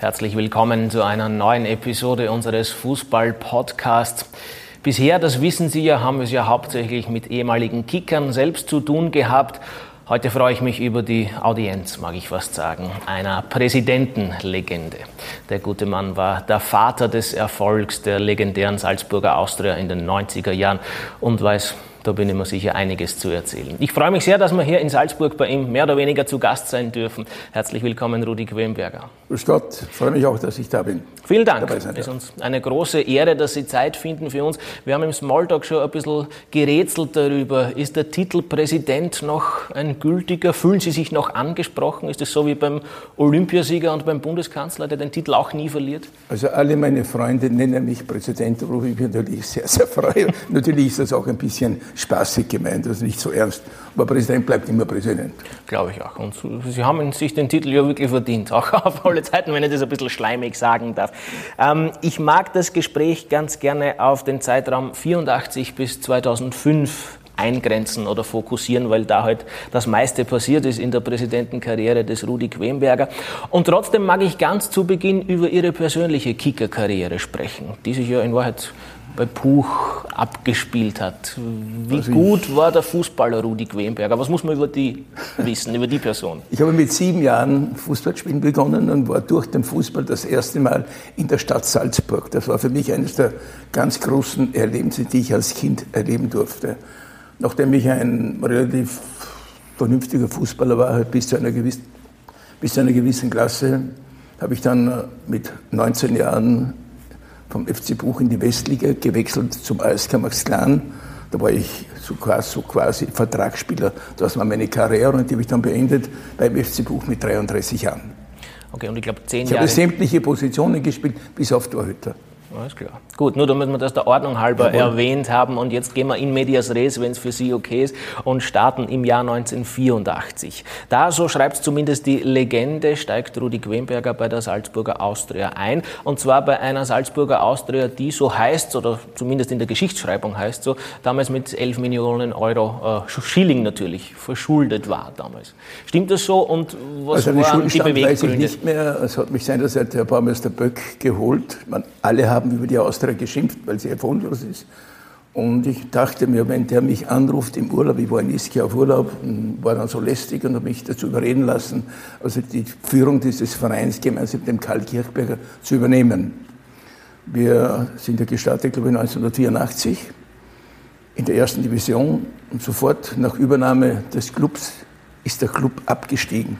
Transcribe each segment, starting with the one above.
Herzlich willkommen zu einer neuen Episode unseres Fußball-Podcasts. Bisher, das wissen Sie ja, haben wir es ja hauptsächlich mit ehemaligen Kickern selbst zu tun gehabt. Heute freue ich mich über die Audienz, mag ich fast sagen, einer Präsidentenlegende. Der gute Mann war der Vater des Erfolgs der legendären Salzburger Austria in den 90er Jahren und weiß da bin ich mir sicher einiges zu erzählen. Ich freue mich sehr, dass wir hier in Salzburg bei ihm mehr oder weniger zu Gast sein dürfen. Herzlich willkommen, Rudi Quemberger. Grüß Gott, freue mich auch, dass ich da bin. Vielen Dank. Es ist uns eine große Ehre, dass Sie Zeit finden für uns. Wir haben im Smalltalk schon ein bisschen gerätselt darüber. Ist der Titel Präsident noch ein gültiger? Fühlen Sie sich noch angesprochen? Ist es so wie beim Olympiasieger und beim Bundeskanzler, der den Titel auch nie verliert? Also alle meine Freunde nennen mich Präsident, worauf ich mich natürlich sehr, sehr freue. natürlich ist das auch ein bisschen spaßig gemeint, also nicht so ernst. Aber Präsident bleibt immer Präsident. Glaube ich auch. Und Sie haben sich den Titel ja wirklich verdient, auch auf alle Zeiten, wenn ich das ein bisschen schleimig sagen darf. Ähm, ich mag das Gespräch ganz gerne auf den Zeitraum 84 bis 2005 eingrenzen oder fokussieren, weil da halt das meiste passiert ist in der Präsidentenkarriere des Rudi Quemberger. Und trotzdem mag ich ganz zu Beginn über Ihre persönliche Kickerkarriere sprechen, die sich ja in Wahrheit bei Puch abgespielt hat. Wie also gut war der Fußballer Rudi Quenberger? Was muss man über die wissen, über die Person? Ich habe mit sieben Jahren Fußballspielen begonnen und war durch den Fußball das erste Mal in der Stadt Salzburg. Das war für mich eines der ganz großen Erlebnisse, die ich als Kind erleben durfte. Nachdem ich ein relativ vernünftiger Fußballer war, bis zu einer gewissen, bis zu einer gewissen Klasse, habe ich dann mit 19 Jahren vom FC Buch in die Westliga gewechselt zum ASK Max. Da war ich so quasi, so quasi Vertragsspieler. Das war meine Karriere und die habe ich dann beendet beim FC Buch mit 33 Jahren. Okay, und ich glaube zehn ich Jahre. Ich habe sämtliche Positionen gespielt, bis auf Torhüter. Alles klar. Gut, nur damit wir das der Ordnung halber Jawohl. erwähnt haben. Und jetzt gehen wir in medias res, wenn es für Sie okay ist, und starten im Jahr 1984. Da, so schreibt zumindest die Legende, steigt Rudi Quemberger bei der Salzburger Austria ein. Und zwar bei einer Salzburger Austria, die so heißt, oder zumindest in der Geschichtsschreibung heißt so, damals mit 11 Millionen Euro äh, Schilling natürlich verschuldet war damals. Stimmt das so? Und was also waren die Beweggründe? weiß ich nicht mehr. Es hat mich seinerzeit der Baumeister Böck geholt. Man, alle haben haben über die Austria geschimpft, weil sie erfolglos ist. Und ich dachte mir, wenn der mich anruft im Urlaub, ich war in Ischia auf Urlaub und war dann so lästig und habe mich dazu überreden lassen, also die Führung dieses Vereins gemeinsam mit dem Karl Kirchberger zu übernehmen. Wir sind ja gestartet, glaube ich, 1984 in der ersten Division und sofort nach Übernahme des Clubs ist der Club abgestiegen.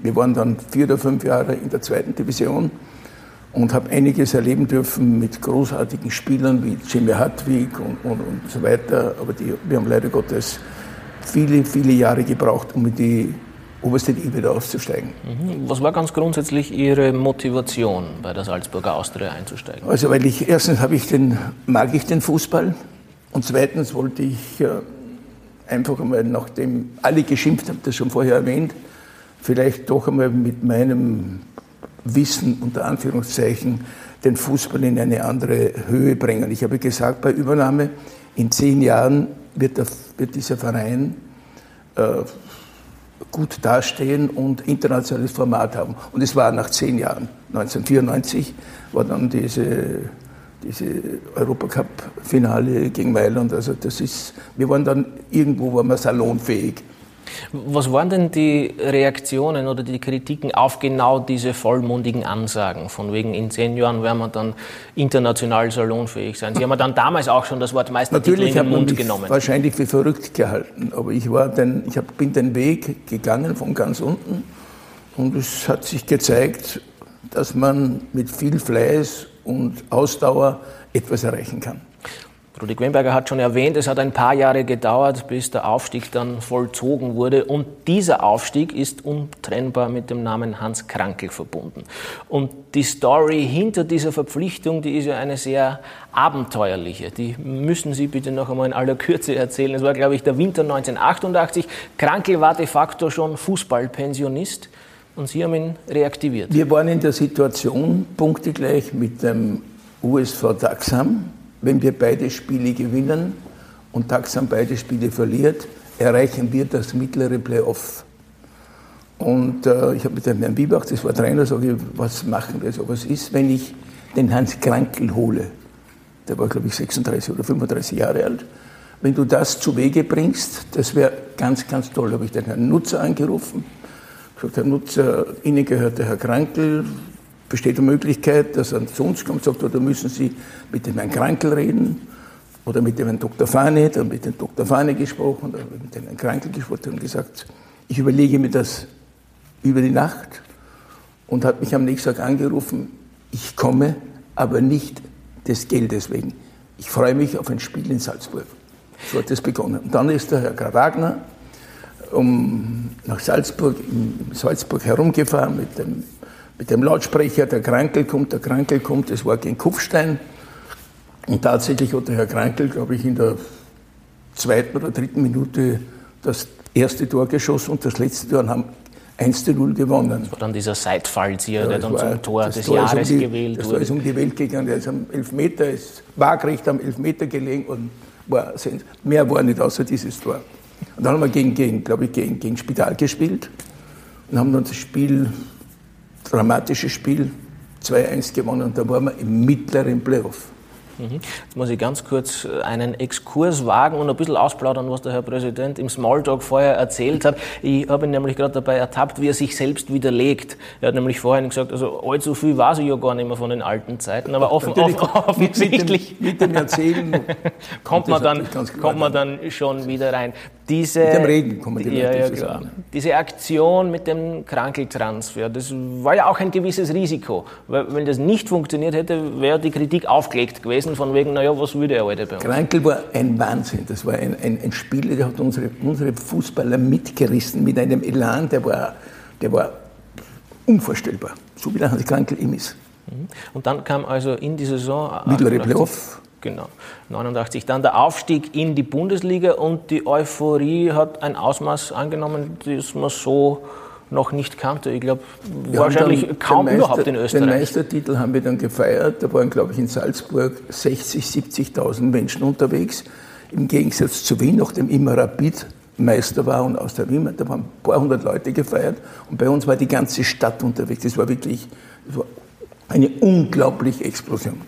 Wir waren dann vier oder fünf Jahre in der zweiten Division und habe einiges erleben dürfen mit großartigen Spielern wie Jimmy Hartwig und, und, und so weiter. Aber die, wir haben leider Gottes viele, viele Jahre gebraucht, um in die oberste Liga wieder aufzusteigen. Mhm. Was war ganz grundsätzlich Ihre Motivation, bei der Salzburger Austria einzusteigen? Also, weil ich erstens habe ich den, mag ich den Fußball und zweitens wollte ich äh, einfach einmal, nachdem alle geschimpft haben, das schon vorher erwähnt, vielleicht doch einmal mit meinem Wissen unter Anführungszeichen den Fußball in eine andere Höhe bringen. Ich habe gesagt, bei Übernahme in zehn Jahren wird, der, wird dieser Verein äh, gut dastehen und internationales Format haben. Und es war nach zehn Jahren. 1994 war dann diese, diese Europacup-Finale gegen Mailand. Also das ist, wir waren dann irgendwo waren wir salonfähig. Was waren denn die Reaktionen oder die Kritiken auf genau diese vollmundigen Ansagen? Von wegen, in zehn Jahren werden wir dann international salonfähig sein. Sie haben ja dann damals auch schon das Wort Meistertitel in den Mund genommen. wahrscheinlich für verrückt gehalten, aber ich, war den, ich hab, bin den Weg gegangen von ganz unten und es hat sich gezeigt, dass man mit viel Fleiß und Ausdauer etwas erreichen kann. Rudi Quenberger hat schon erwähnt, es hat ein paar Jahre gedauert, bis der Aufstieg dann vollzogen wurde. Und dieser Aufstieg ist untrennbar mit dem Namen Hans Krankel verbunden. Und die Story hinter dieser Verpflichtung, die ist ja eine sehr abenteuerliche. Die müssen Sie bitte noch einmal in aller Kürze erzählen. Es war, glaube ich, der Winter 1988. Krankel war de facto schon Fußballpensionist. Und Sie haben ihn reaktiviert. Wir waren in der Situation, punktegleich mit dem USV Daxam, wenn wir beide Spiele gewinnen und Taxam beide Spiele verliert, erreichen wir das mittlere Playoff. Und äh, ich habe mit Herrn Biebach, das war Trainer, sage ich, was machen wir so? Was ist, wenn ich den Hans Krankel hole? Der war, glaube ich, 36 oder 35 Jahre alt. Wenn du das zu Wege bringst, das wäre ganz, ganz toll. Da habe ich den Herrn Nutzer angerufen. Gesagt, Herr Nutzer, Ihnen gehört der Herr Krankel. Besteht die Möglichkeit, dass er zu uns kommt, sagt, oder müssen Sie mit dem Herrn Krankel reden? Oder mit dem Herrn Dr. Fahne, dann mit dem Dr. Fahne gesprochen, oder mit dem Herrn Krankel gesprochen und gesagt, ich überlege mir das über die Nacht und hat mich am nächsten Tag angerufen, ich komme, aber nicht des Geldes wegen. Ich freue mich auf ein Spiel in Salzburg. So hat das begonnen. Und dann ist der Herr Graf Wagner um, nach Salzburg, in Salzburg herumgefahren mit dem, mit dem Lautsprecher, der Krankel kommt, der Krankel kommt, das war gegen Kufstein. Und tatsächlich hat der Herr Krankel, glaube ich, in der zweiten oder dritten Minute das erste Tor geschossen und das letzte Tor haben 1 zu 0 gewonnen. Das war dann dieser Seitfallzieher, ja, der dann zum Tor des Tor Jahres um die, gewählt das wurde. Das ist um die Welt gegangen, der ist am Elfmeter, ist waagrecht am Elfmeter gelegen und war, mehr war nicht außer dieses Tor. Und dann haben wir gegen, gegen glaube ich, gegen, gegen Spital gespielt und haben dann das Spiel, dramatisches Spiel, 2-1 gewonnen und da waren wir im mittleren Playoff. Mhm. Jetzt muss ich ganz kurz äh, einen Exkurs wagen und ein bisschen ausplaudern, was der Herr Präsident im Smalltalk vorher erzählt hat. Ich habe ihn nämlich gerade dabei ertappt, wie er sich selbst widerlegt. Er hat nämlich vorhin gesagt, also allzu viel weiß ich ja gar nicht mehr von den alten Zeiten, aber offen, offen, offensichtlich mit dem, mit dem Erzählen kommt, man dann, kommt man dann schon wieder rein. Diese, mit dem Reden kommen die ja, ja, klar. Diese Aktion mit dem Krankeltransfer, das war ja auch ein gewisses Risiko. Weil wenn das nicht funktioniert hätte, wäre die Kritik aufgelegt gewesen, von wegen, naja, was würde er heute bei uns? Krankel war ein Wahnsinn. Das war ein, ein, ein Spieler, der hat unsere, unsere Fußballer mitgerissen mit einem Elan, der war, der war unvorstellbar. So wie der Hans Krankel ihm ist. Mhm. Und dann kam also in die Saison. Mittlere Playoff. Genau, 89. Dann der Aufstieg in die Bundesliga und die Euphorie hat ein Ausmaß angenommen, das man so noch nicht kannte. Ich glaube, wahrscheinlich kaum Meister, überhaupt in Österreich. Den Meistertitel haben wir dann gefeiert. Da waren, glaube ich, in Salzburg 60, 70.000 Menschen unterwegs. Im Gegensatz zu Wien, nachdem immer Rapid Meister war und aus der Wien, da waren ein paar hundert Leute gefeiert. Und bei uns war die ganze Stadt unterwegs. Das war wirklich das war eine unglaubliche Explosion.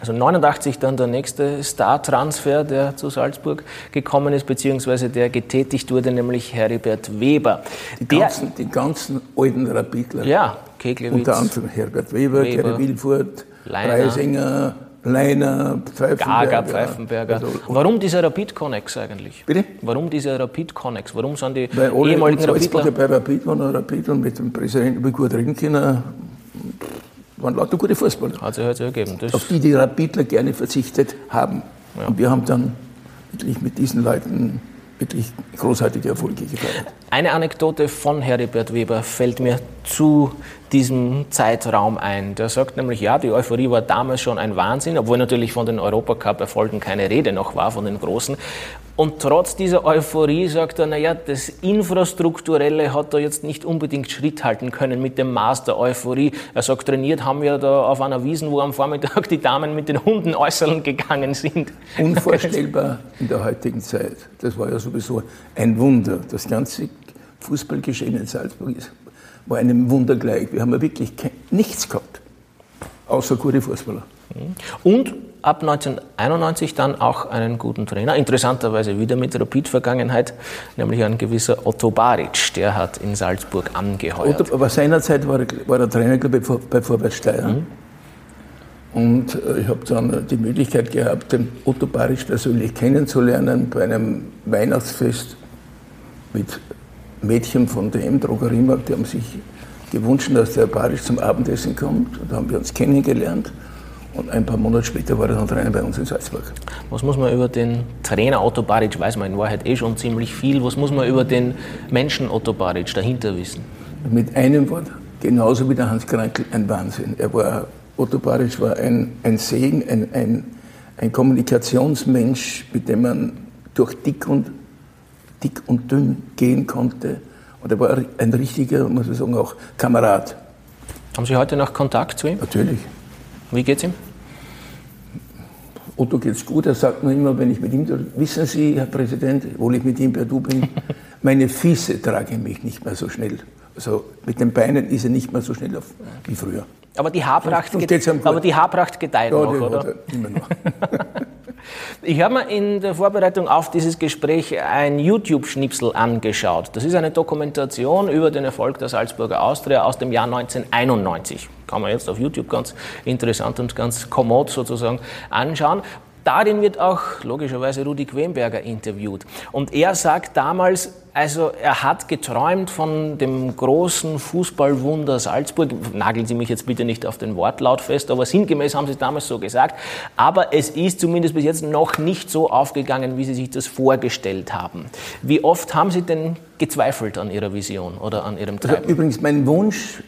Also 89 dann der nächste Star-Transfer, der zu Salzburg gekommen ist, beziehungsweise der getätigt wurde, nämlich Heribert Weber. Die, ganzen, die ganzen alten Rapidler. Ja, Keglewitz. Unter anderem Herbert Weber, Weber Wilfurt, Reisinger, Leiner, Pfeifenberger. Gaga, Pfeifenberger. Also, Warum dieser Rapid-Connex eigentlich? Bitte? Warum dieser Rapid-Connex? Warum sind die Weil alle ehemaligen Rapidler... bei Rapid waren Rapid und mit dem Präsidenten über gut reden können waren lauter gute Fußballer. Hat sich heute ergeben. Das auf die die Rapidler gerne verzichtet haben. Ja. Und wir haben dann wirklich mit diesen Leuten wirklich großartige Erfolge gefeiert. Eine Anekdote von Heribert Weber fällt mir zu diesem Zeitraum ein. Der sagt nämlich, ja, die Euphorie war damals schon ein Wahnsinn, obwohl natürlich von den Europacup-Erfolgen keine Rede noch war, von den großen. Und trotz dieser Euphorie sagt er, naja, das Infrastrukturelle hat da jetzt nicht unbedingt Schritt halten können mit dem Maß der Euphorie. Er sagt, trainiert haben wir da auf einer Wiesen, wo am Vormittag die Damen mit den Hunden äußern gegangen sind. Unvorstellbar in der heutigen Zeit. Das war ja sowieso ein Wunder. Das ganze Fußballgeschehen in Salzburg ist, war einem Wunder gleich. Wir haben ja wirklich kein, nichts gehabt, außer gute Fußballer. Und ab 1991 dann auch einen guten Trainer, interessanterweise wieder mit Rapid-Vergangenheit, nämlich ein gewisser Otto Baric, der hat in Salzburg angeheuert. Otto, aber seinerzeit war er, war er Trainer glaube ich, bei Vorwärtssteier. Mhm. Und äh, ich habe dann die Möglichkeit gehabt, den Otto Baric persönlich kennenzulernen bei einem Weihnachtsfest mit Mädchen von dem Drogeriemarkt. Die haben sich gewünscht, dass der Baric zum Abendessen kommt. Da haben wir uns kennengelernt. Und ein paar Monate später war er dann Trainer bei uns in Salzburg. Was muss man über den Trainer Otto Baric, weiß man in Wahrheit eh schon ziemlich viel, was muss man über den Menschen Otto Baric dahinter wissen? Mit einem Wort, genauso wie der Hans Krankel, ein Wahnsinn. Er war, Otto Baric war ein, ein Segen, ein, ein, ein Kommunikationsmensch, mit dem man durch dick und, dick und dünn gehen konnte. Und er war ein richtiger, muss ich sagen, auch Kamerad. Haben Sie heute noch Kontakt zu ihm? Natürlich. Wie geht's ihm? Otto geht's gut. Er sagt mir immer, wenn ich mit ihm, wissen Sie, Herr Präsident, obwohl ich mit ihm per Du bin, meine Füße tragen mich nicht mehr so schnell. Also mit den Beinen ist er nicht mehr so schnell auf, wie früher. Aber die Haarpracht, aber die Haarpracht gedeiht ja, noch, oder? Immer noch. ich habe mir in der Vorbereitung auf dieses Gespräch ein YouTube-Schnipsel angeschaut. Das ist eine Dokumentation über den Erfolg der Salzburger Austria aus dem Jahr 1991. Kann man jetzt auf YouTube ganz interessant und ganz kommod sozusagen anschauen. Darin wird auch logischerweise Rudi Quemberger interviewt. Und er sagt damals, also er hat geträumt von dem großen Fußballwunder Salzburg. Nageln Sie mich jetzt bitte nicht auf den Wortlaut fest, aber sinngemäß haben Sie es damals so gesagt. Aber es ist zumindest bis jetzt noch nicht so aufgegangen, wie Sie sich das vorgestellt haben. Wie oft haben Sie denn gezweifelt an Ihrer Vision oder an Ihrem Treiben? Also übrigens, mein Wunsch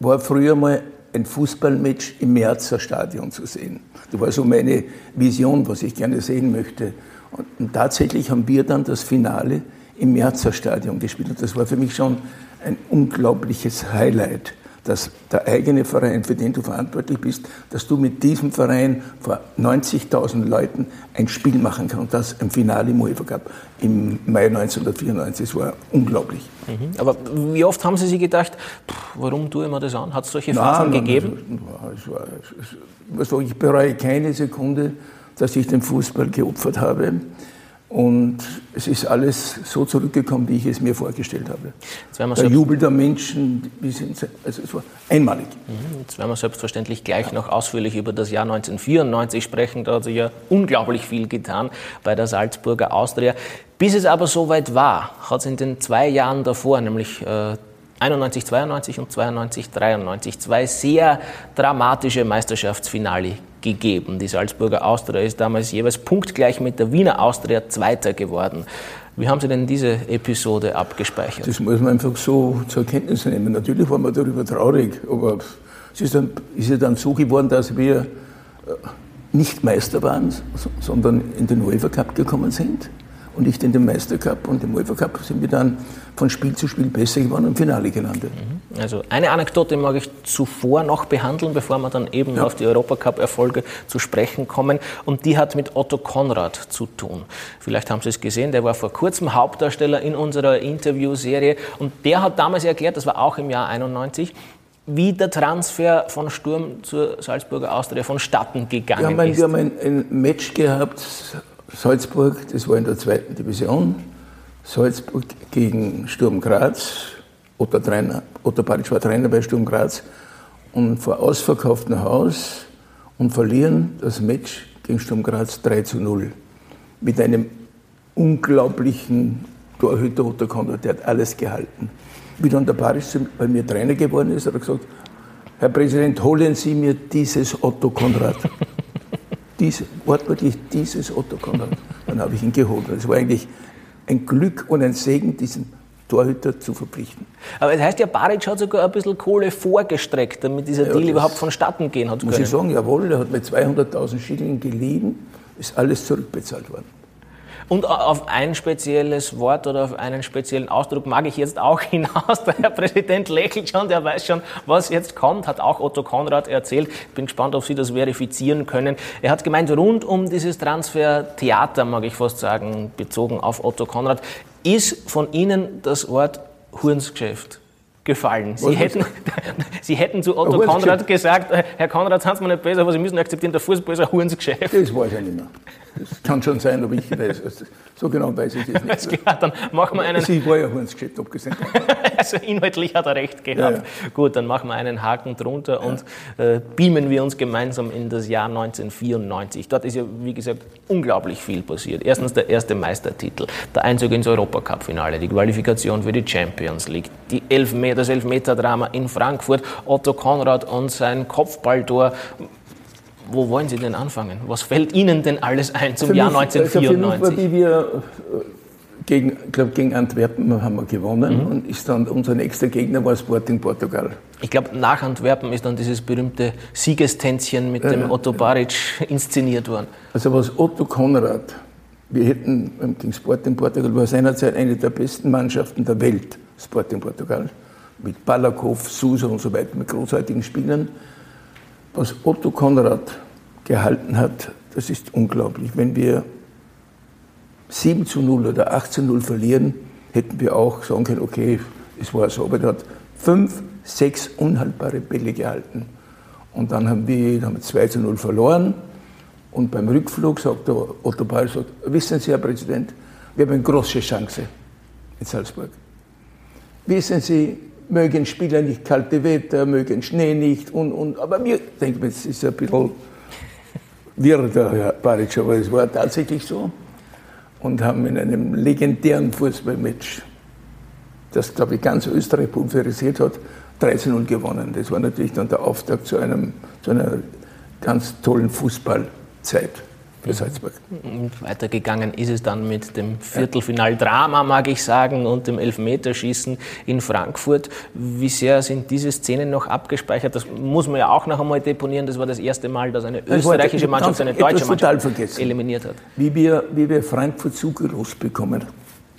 war früher mal ein Fußballmatch im Merzer Stadion zu sehen. Das war so meine Vision, was ich gerne sehen möchte. Und, tatsächlich haben wir dann das Finale im Merzer Stadion gespielt. Und das war für mich schon ein unglaubliches Highlight dass der eigene Verein, für den du verantwortlich bist, dass du mit diesem Verein vor 90.000 Leuten ein Spiel machen kannst. Und das im Finale im UEFA Cup im Mai 1994. Das war unglaublich. Mhm. Aber wie oft haben Sie sich gedacht, pff, warum tue ich mir das an? Hat es solche Phasen nein, gegeben? Also, ich bereue keine Sekunde, dass ich den Fußball geopfert habe. Und es ist alles so zurückgekommen, wie ich es mir vorgestellt habe. Der Jubel der Menschen, also es war einmalig. Mhm, jetzt werden wir selbstverständlich gleich noch ausführlich über das Jahr 1994 sprechen. Da hat sich ja unglaublich viel getan bei der Salzburger Austria. Bis es aber soweit war, hat es in den zwei Jahren davor, nämlich äh, 91, 92 und 92, 93 zwei sehr dramatische Meisterschaftsfinale gegeben. Die Salzburger Austria ist damals jeweils punktgleich mit der Wiener Austria Zweiter geworden. Wie haben Sie denn diese Episode abgespeichert? Das muss man einfach so zur Kenntnis nehmen. Natürlich waren wir darüber traurig, aber es ist, dann, ist ja dann so geworden, dass wir äh, nicht Meister waren, sondern in den UEFA Cup gekommen sind und nicht in den Meistercup. Und im UEFA Cup sind wir dann von Spiel zu Spiel besser geworden und im Finale gelandet. Mhm. Also eine Anekdote mag ich zuvor noch behandeln, bevor wir dann eben ja. auf die Europacup-Erfolge zu sprechen kommen. Und die hat mit Otto Konrad zu tun. Vielleicht haben Sie es gesehen, der war vor kurzem Hauptdarsteller in unserer Interviewserie. Und der hat damals erklärt, das war auch im Jahr 91, wie der Transfer von Sturm zur Salzburger Austria vonstatten gegangen ja, mein, ist. Wir haben ein, ein Match gehabt, Salzburg, das war in der zweiten Division. Salzburg gegen Sturm Graz. Otto, Trainer, Otto Baric war Trainer bei Sturm Graz. Und vor ausverkauftem Haus und verlieren das Match gegen Sturm Graz 3 zu 0. Mit einem unglaublichen Torhüter Otto Konrad, der hat alles gehalten. Wie dann der Baric bei mir Trainer geworden ist, hat er gesagt, Herr Präsident, holen Sie mir dieses Otto Konrad diese, wortwörtlich dieses Otto Konrad. Dann habe ich ihn geholt. Es war eigentlich ein Glück und ein Segen, diesen Torhüter zu verpflichten. Aber das heißt, ja, Baric hat sogar ein bisschen Kohle vorgestreckt, damit dieser ja, Deal überhaupt vonstatten gehen hat muss können. Muss ich sagen, jawohl, er hat mit 200.000 Schilling geliehen, ist alles zurückbezahlt worden. Und auf ein spezielles Wort oder auf einen speziellen Ausdruck mag ich jetzt auch hinaus. Der Herr Präsident lächelt schon, der weiß schon, was jetzt kommt, hat auch Otto Konrad erzählt. Ich bin gespannt, ob Sie das verifizieren können. Er hat gemeint, rund um dieses Transfertheater, mag ich fast sagen, bezogen auf Otto Konrad, ist von Ihnen das Wort Hurensgeschäft gefallen. Sie hätten, Sie hätten zu Otto Konrad gesagt, Herr Konrad, sind Sie mir nicht besser, aber Sie müssen akzeptieren, der Fußball ist ein Hurensgeschäft. Das weiß ich nicht mehr. Das kann schon sein, aber ich weiß es. So genau weiß ich es nicht. Klar, dann machen wir einen. Sie war ja Hurensgeschäft abgesehen. also inhaltlich hat er recht gehabt. Ja, ja. Gut, dann machen wir einen Haken drunter ja. und äh, beamen wir uns gemeinsam in das Jahr 1994. Dort ist ja, wie gesagt, unglaublich viel passiert. Erstens der erste Meistertitel, der Einzug ins Europacup-Finale, die Qualifikation für die Champions League, die Elfmeter, das Elfmeter-Drama in Frankfurt, Otto Konrad und sein Kopfballtor wo wollen Sie denn anfangen? Was fällt Ihnen denn alles ein zum für Jahr 1994? Für mich war, wie wir äh, gegen, glaub, gegen Antwerpen haben wir gewonnen mhm. und ist dann unser nächster Gegner war Sporting Portugal. Ich glaube, nach Antwerpen ist dann dieses berühmte Siegestänzchen mit ja, dem Otto Baric inszeniert worden. Also was Otto Konrad, wir hätten ähm, gegen Sporting Portugal war seinerzeit eine der besten Mannschaften der Welt, Sporting Portugal, mit Balakov, Sousa und so weiter, mit großartigen Spielern was Otto Konrad gehalten hat, das ist unglaublich. Wenn wir 7 zu 0 oder 8 zu 0 verlieren, hätten wir auch sagen können, okay, es war so, aber er hat fünf, sechs unhaltbare Bälle gehalten. Und dann haben wir, haben wir 2 zu 0 verloren. Und beim Rückflug sagt der Otto Ball, sagt, wissen Sie, Herr Präsident, wir haben eine große Chance in Salzburg. Wissen Sie, mögen Spieler nicht kalte Wetter, mögen Schnee nicht und, und aber wir denken, es ist ein bisschen wirr, der Herr Baric, aber es war tatsächlich so. Und haben in einem legendären Fußballmatch, das, glaube ich, ganz Österreich pulverisiert hat, 13-0 gewonnen. Das war natürlich dann der Auftakt zu, einem, zu einer ganz tollen Fußballzeit für Salzburg. Weitergegangen ist es dann mit dem Viertelfinaldrama, mag ich sagen, und dem Elfmeterschießen in Frankfurt. Wie sehr sind diese Szenen noch abgespeichert? Das muss man ja auch noch einmal deponieren. Das war das erste Mal, dass eine österreichische Mannschaft eine deutsche Mannschaft eliminiert hat. Wie wir, wie wir Frankfurt zugelost bekommen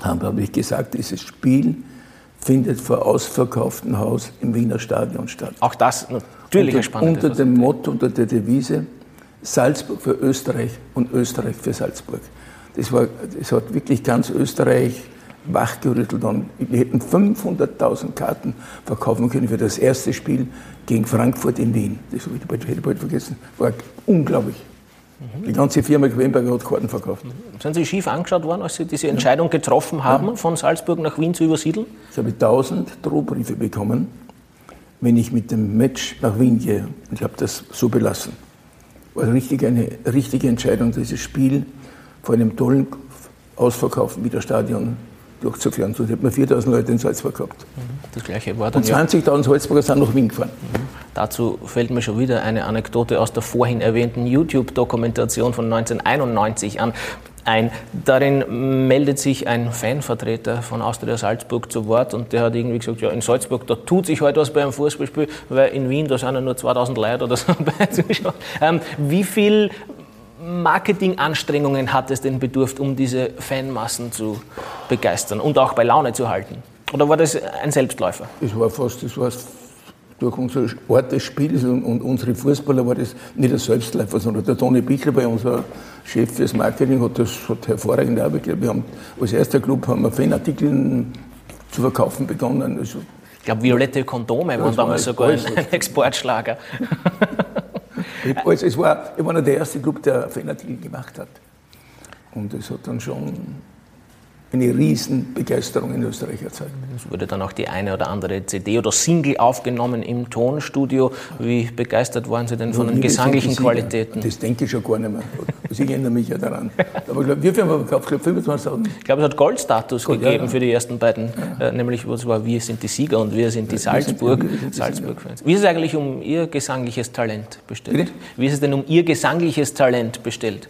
haben, habe ich gesagt, dieses Spiel findet vor ausverkauftem Haus im Wiener Stadion statt. Auch das natürlich unter, spannend. Unter dem Motto, unter der Devise, Salzburg für Österreich und Österreich für Salzburg. Das, war, das hat wirklich ganz Österreich wachgerüttelt und wir hätten 500.000 Karten verkaufen können für das erste Spiel gegen Frankfurt in Wien. Das habe ich bald, hätte ich bald vergessen. War unglaublich. Die ganze Firma Quenberger hat Karten verkauft. Sind Sie schief angeschaut worden, als Sie diese Entscheidung getroffen haben, ja. von Salzburg nach Wien zu übersiedeln? Ich habe 1000 Drohbriefe bekommen, wenn ich mit dem Match nach Wien gehe. Und ich habe das so belassen war richtig eine richtige Entscheidung, dieses Spiel vor einem tollen, ausverkauften Wiederstadion durchzuführen. So hätten wir 4000 Leute in Salzburg gehabt. Mhm. Das gleiche war dann Und 20.000 Salzburger sind nach Wien gefahren. Mhm. Dazu fällt mir schon wieder eine Anekdote aus der vorhin erwähnten YouTube-Dokumentation von 1991 an ein. Darin meldet sich ein Fanvertreter von Austria Salzburg zu Wort und der hat irgendwie gesagt, ja, in Salzburg, da tut sich heute was bei einem Fußballspiel, weil in Wien, da sind ja nur 2000 Leute oder so bei. Ähm, wie viel Marketinganstrengungen hat es denn bedurft, um diese Fanmassen zu begeistern und auch bei Laune zu halten? Oder war das ein Selbstläufer? Es war fast, das war durch unser Art des Spiels und, und, unsere Fußballer war das nicht ein Selbstläufer, sondern der Toni Bichler, bei unser Chef fürs Marketing, hat das hat hervorragend Arbeit gemacht. Wir haben als erster Club haben wir Fanartikel zu verkaufen begonnen. Also, ich glaube, violette Kondome waren damals sogar ein, ein Exportschlager. also, es war, ich war noch der erste Club, der Fanartikel gemacht hat. Und es hat dann schon eine Riesenbegeisterung in Österreich erzeugt. Es wurde dann auch die eine oder andere CD oder Single aufgenommen im Tonstudio. Wie begeistert waren Sie denn von den gesanglichen Qualitäten? Das denke ich schon gar nicht mehr. Also ich erinnere mich ja daran. Aber ich glaube, wie viel haben wir verkauft? Ich glaube 25.000. Ich glaube, es hat Goldstatus Gold, gegeben ja, ja. für die ersten beiden. Ja. Äh, nämlich, was war, wir sind die Sieger und wir sind die Salzburg, Salzburg-Fans. Wie ist es eigentlich um Ihr gesangliches Talent bestellt? Bitte? Wie ist es denn um Ihr gesangliches Talent bestellt?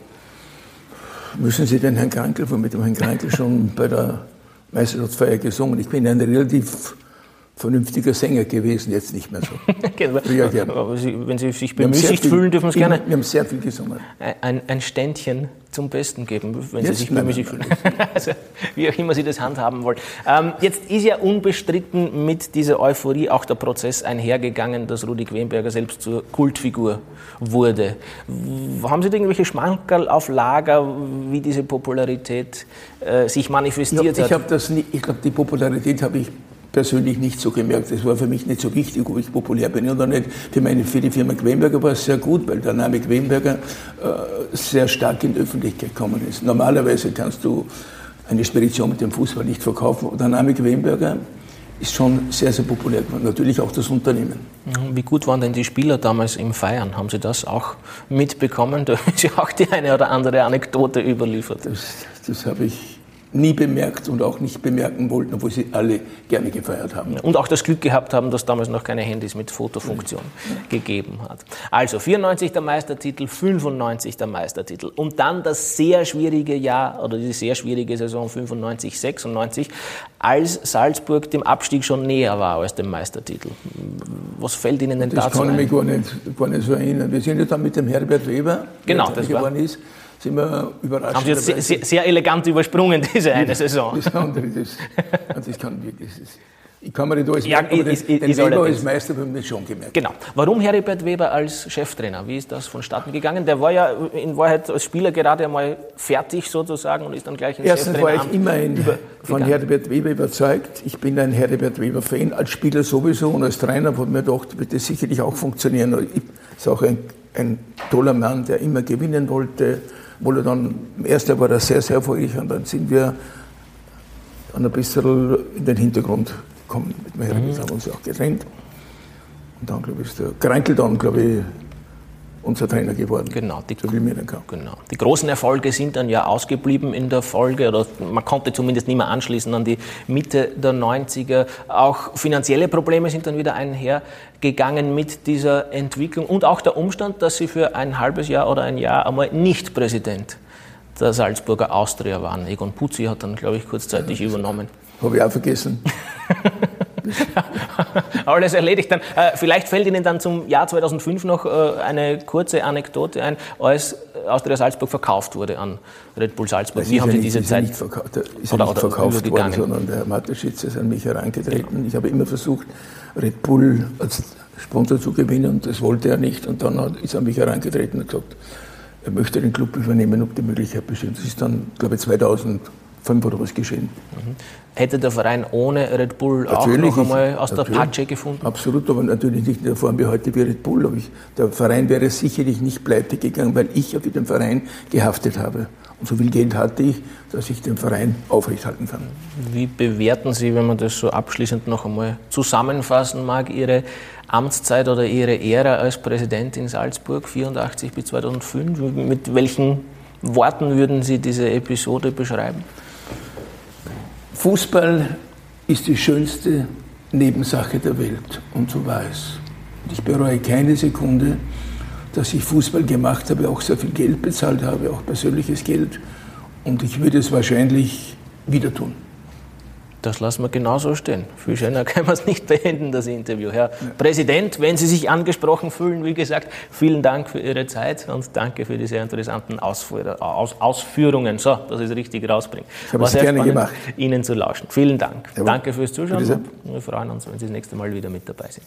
Müssen Sie den Herrn Krankel, von mit dem Herrn Krankel schon bei der Meisterschaftsfeier gesungen. Ich bin ein relativ vernünftiger Sänger gewesen, jetzt nicht mehr so. Früher gern. Aber Sie, wenn Sie sich bemüßigt fühlen, dürfen Sie gerne. Wir haben sehr viel gesungen. Ein, ein Ständchen zum Besten geben, wenn jetzt? Sie sich bemüßigt fühlen. also, wie auch immer Sie das handhaben wollen. Ähm, jetzt ist ja unbestritten mit dieser Euphorie auch der Prozess einhergegangen, dass Rudi Quenberger selbst zur Kultfigur wurde. Haben Sie da irgendwelche Schmankerl auf Lager, wie diese Popularität äh, sich manifestiert ja, ich hat? Hab das nicht, ich glaube, die Popularität habe ich persönlich nicht so gemerkt. Es war für mich nicht so wichtig, ob ich populär bin oder nicht. Für, meine, für die Firma Quenberger war es sehr gut, weil der Name Quenberger äh, sehr stark in die Öffentlichkeit gekommen ist. Normalerweise kannst du eine Spedition mit dem Fußball nicht verkaufen. Der Name Quenberger ist schon sehr, sehr populär geworden. Natürlich auch das Unternehmen. Wie gut waren denn die Spieler damals im Feiern? Haben Sie das auch mitbekommen? Da haben Sie auch die eine oder andere Anekdote überliefert. Das, das habe ich nie bemerkt und auch nicht bemerken wollten, obwohl sie alle gerne gefeiert haben. Und auch das Glück gehabt haben, dass damals noch keine Handys mit Fotofunktion ja. gegeben hat. Also 94 der Meistertitel, 95 der Meistertitel und dann das sehr schwierige Jahr oder die sehr schwierige Saison 95, 96, als Salzburg dem Abstieg schon näher war als dem Meistertitel. Was fällt Ihnen denn das dazu ein? Das kann ich mich gar nicht, gar nicht so erinnern. Wir sind ja dann mit dem Herbert Weber, genau, der das geworden ist, sind wir überrascht. Haben Sie jetzt sehr, sehr, elegant übersprungen, diese eine Saison. Das andere, das, das kann wirklich. Das Ich kann mir nicht alles ja, merken, ist, den, ist, den Weber als Meister habe ich mir schon gemerkt. Genau. Warum Heribert Weber als Cheftrainer? Wie ist das vonstatten gegangen? Der war ja in Wahrheit als Spieler gerade einmal fertig sozusagen und ist dann gleich ins Erstens war ich immer ein, von Heribert Weber überzeugt. Ich bin ein Heribert Weber-Fan, als Spieler sowieso und als Trainer ich mir gedacht, wird das sicherlich auch funktionieren. Ich, ist auch ein, ein toller Mann, der immer gewinnen wollte. Wohl dann, im ersten war er sehr, sehr erfolgreich und dann sind wir dann ein bisschen in den Hintergrund gekommen. Mit mehreren mhm. haben uns auch getrennt. Und dann, glaube ich, ist der Krankel dann, glaube ich, unser Trainer geworden. Genau die, so genau. die großen Erfolge sind dann ja ausgeblieben in der Folge, oder man konnte zumindest nicht mehr anschließen an die Mitte der 90er. Auch finanzielle Probleme sind dann wieder einhergegangen mit dieser Entwicklung und auch der Umstand, dass Sie für ein halbes Jahr oder ein Jahr einmal nicht Präsident der Salzburger Austria waren. Egon Puzzi hat dann, glaube ich, kurzzeitig ja, übernommen. Habe ich auch vergessen. Alles erledigt dann. Äh, vielleicht fällt Ihnen dann zum Jahr 2005 noch äh, eine kurze Anekdote ein, als Austria Salzburg verkauft wurde an Red Bull Salzburg. Das Wie haben Sie diese ist Zeit? Nicht verkauft, ist oder, nicht verkauft worden, sondern der Mateschitz ist an mich herangetreten. Ja. Ich habe immer versucht, Red Bull als Sponsor zu gewinnen und das wollte er nicht. Und dann ist er an mich herangetreten und gesagt, er möchte den Club übernehmen, ob die Möglichkeit besteht. Das ist dann, glaube ich, 2005 oder was geschehen. Mhm. Hätte der Verein ohne Red Bull natürlich auch noch einmal aus der Patsche gefunden? Absolut, aber natürlich nicht in der Form wie heute wie Red Bull. Ich, der Verein wäre sicherlich nicht pleite gegangen, weil ich ja für den Verein gehaftet habe. Und so viel Geld hatte ich, dass ich den Verein aufrechthalten kann. Wie bewerten Sie, wenn man das so abschließend noch einmal zusammenfassen mag, Ihre Amtszeit oder Ihre Ära als Präsident in Salzburg, 84 bis 2005? Mit welchen Worten würden Sie diese Episode beschreiben? Fußball ist die schönste Nebensache der Welt und so war es. Ich bereue keine Sekunde, dass ich Fußball gemacht habe, auch sehr viel Geld bezahlt habe, auch persönliches Geld. Und ich würde es wahrscheinlich wieder tun. Das lassen wir genauso stehen. Viel schöner können wir es nicht beenden, das Interview. Herr ja. Präsident, wenn Sie sich angesprochen fühlen, wie gesagt, vielen Dank für Ihre Zeit und danke für die sehr interessanten Ausführ Aus Ausführungen. So, dass ich es richtig rausbringe. Ich habe es gerne gemacht. Ihnen zu lauschen. Vielen Dank. Jawohl. Danke fürs Zuschauen. Wir freuen uns, wenn Sie das nächste Mal wieder mit dabei sind.